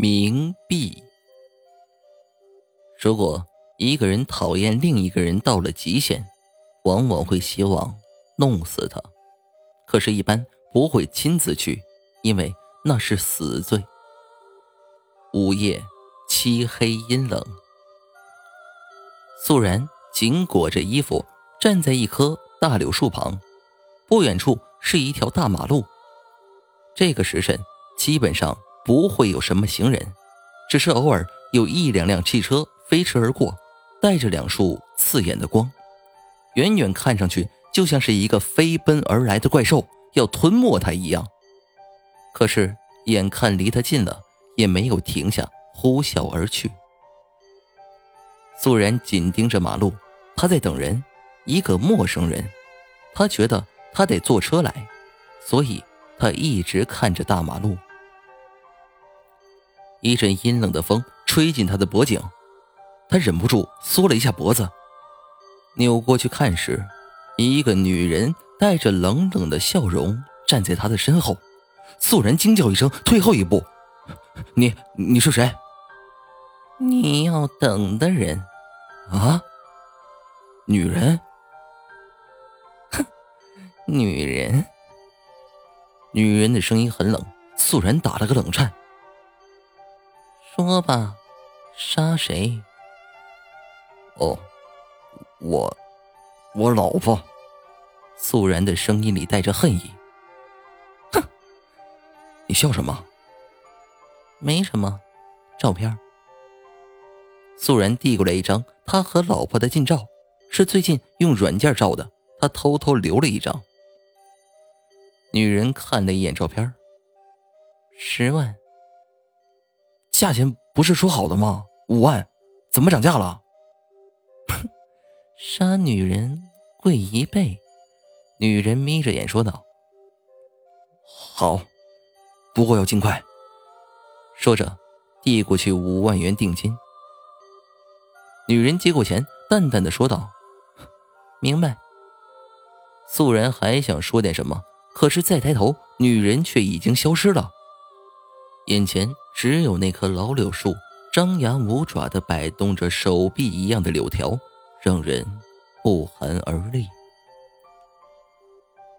冥币。如果一个人讨厌另一个人到了极限，往往会希望弄死他，可是，一般不会亲自去，因为那是死罪。午夜，漆黑阴冷，素然紧裹着衣服站在一棵大柳树旁，不远处是一条大马路。这个时辰，基本上。不会有什么行人，只是偶尔有一两辆汽车飞驰而过，带着两束刺眼的光，远远看上去就像是一个飞奔而来的怪兽要吞没他一样。可是眼看离他近了，也没有停下，呼啸而去。素然紧盯着马路，他在等人，一个陌生人。他觉得他得坐车来，所以他一直看着大马路。一阵阴冷的风吹进他的脖颈，他忍不住缩了一下脖子，扭过去看时，一个女人带着冷冷的笑容站在他的身后。肃然惊叫一声，退后一步：“你你是谁？”“你要等的人。”“啊？女人？”“哼，女人。”女人的声音很冷，肃然打了个冷颤。说吧，杀谁？哦，我，我老婆。素然的声音里带着恨意。哼，你笑什么？没什么，照片。素然递过来一张他和老婆的近照，是最近用软件照的，他偷偷留了一张。女人看了一眼照片，十万。价钱不是说好的吗？五万，怎么涨价了？杀女人贵一倍。女人眯着眼说道：“好，不过要尽快。”说着，递过去五万元定金。女人接过钱，淡淡的说道：“明白。”素然还想说点什么，可是再抬头，女人却已经消失了。眼前只有那棵老柳树，张牙舞爪的摆动着手臂一样的柳条，让人不寒而栗。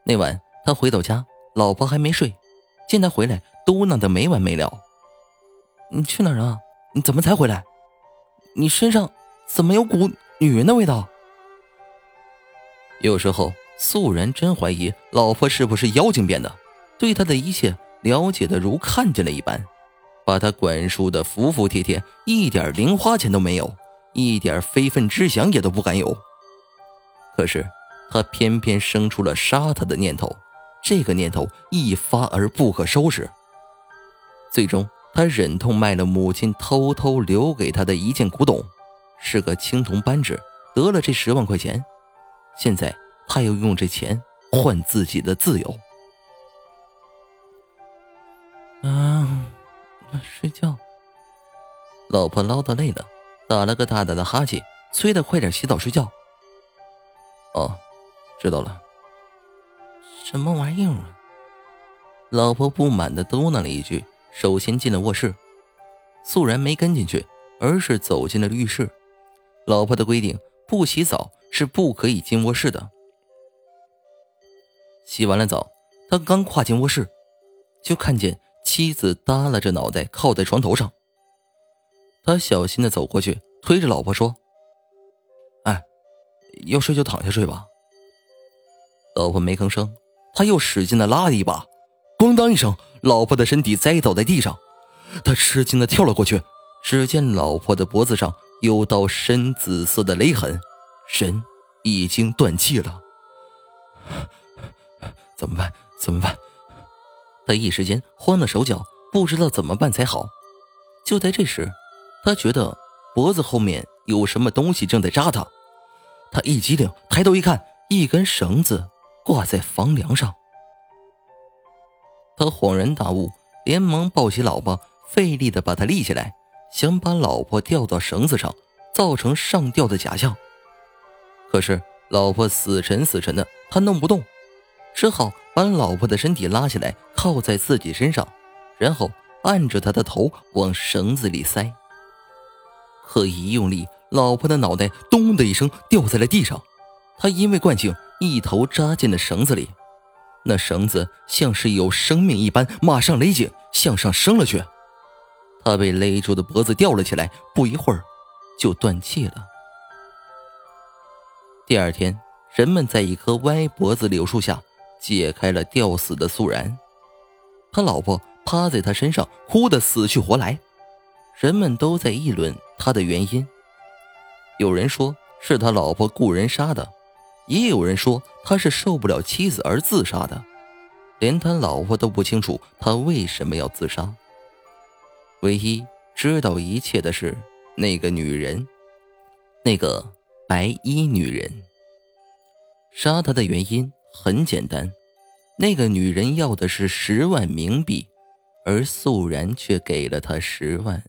那晚他回到家，老婆还没睡，见他回来，嘟囔的没完没了：“你去哪儿啊？你怎么才回来？你身上怎么有股女人的味道？”有时候，素然真怀疑老婆是不是妖精变的，对他的一切。了解的如看见了一般，把他管束的服服帖帖，一点零花钱都没有，一点非分之想也都不敢有。可是他偏偏生出了杀他的念头，这个念头一发而不可收拾。最终，他忍痛卖了母亲偷偷留给他的一件古董，是个青铜扳指，得了这十万块钱。现在他要用这钱换自己的自由。啊，睡觉。老婆唠叨累了，打了个大大的哈欠，催他快点洗澡睡觉。哦，知道了。什么玩意儿啊？老婆不满的嘟囔了一句，首先进了卧室。素然没跟进去，而是走进了浴室。老婆的规定，不洗澡是不可以进卧室的。洗完了澡，他刚跨进卧室，就看见。妻子耷拉着脑袋靠在床头上，他小心的走过去，推着老婆说：“哎，要睡就躺下睡吧。”老婆没吭声，他又使劲的拉了一把，咣当一声，老婆的身体栽倒在地上。他吃惊的跳了过去，只见老婆的脖子上有道深紫色的勒痕，人已经断气了。怎么办？怎么办？他一时间慌了手脚，不知道怎么办才好。就在这时，他觉得脖子后面有什么东西正在扎他。他一激灵，抬头一看，一根绳子挂在房梁上。他恍然大悟，连忙抱起老婆，费力的把她立起来，想把老婆吊到绳子上，造成上吊的假象。可是老婆死沉死沉的，他弄不动。只好把老婆的身体拉起来，靠在自己身上，然后按着他的头往绳子里塞。可一用力，老婆的脑袋咚的一声掉在了地上。他因为惯性，一头扎进了绳子里。那绳子像是有生命一般，马上勒紧，向上升了去。他被勒住的脖子吊了起来，不一会儿就断气了。第二天，人们在一棵歪脖子柳树下解开了吊死的素然。他老婆趴在他身上，哭得死去活来。人们都在议论他的原因，有人说是他老婆雇人杀的。也有人说他是受不了妻子而自杀的，连他老婆都不清楚他为什么要自杀。唯一知道一切的是那个女人，那个白衣女人。杀他的原因很简单，那个女人要的是十万冥币，而素然却给了他十万。